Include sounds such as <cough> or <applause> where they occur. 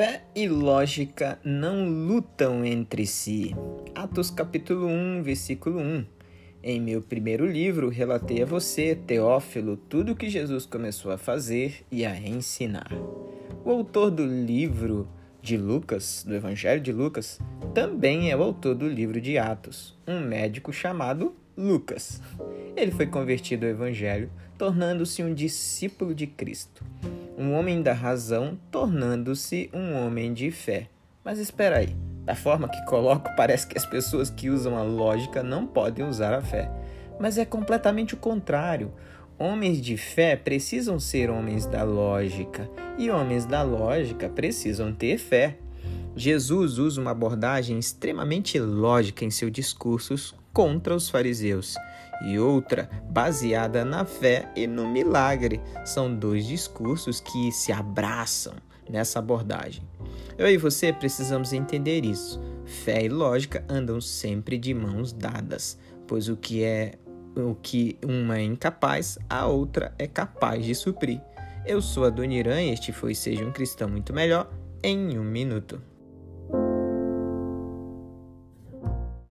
Fé e lógica não lutam entre si. Atos capítulo 1, versículo 1. Em meu primeiro livro, relatei a você, Teófilo, tudo o que Jesus começou a fazer e a ensinar. O autor do livro de Lucas, do Evangelho de Lucas, também é o autor do livro de Atos, um médico chamado Lucas. Ele foi convertido ao Evangelho, tornando-se um discípulo de Cristo um homem da razão tornando-se um homem de fé. Mas espera aí, da forma que coloco, <laughs> parece que as pessoas que usam a lógica não podem usar a fé. Mas é completamente o contrário. Homens de fé precisam ser homens da lógica, e homens da lógica precisam ter fé. Jesus usa uma abordagem extremamente lógica em seus discursos contra os fariseus e outra baseada na fé e no milagre. São dois discursos que se abraçam nessa abordagem. Eu e você precisamos entender isso. Fé e lógica andam sempre de mãos dadas, pois o que é o que uma é incapaz, a outra é capaz de suprir. Eu sou a Dona Irã e este foi Seja um Cristão Muito Melhor em um minuto.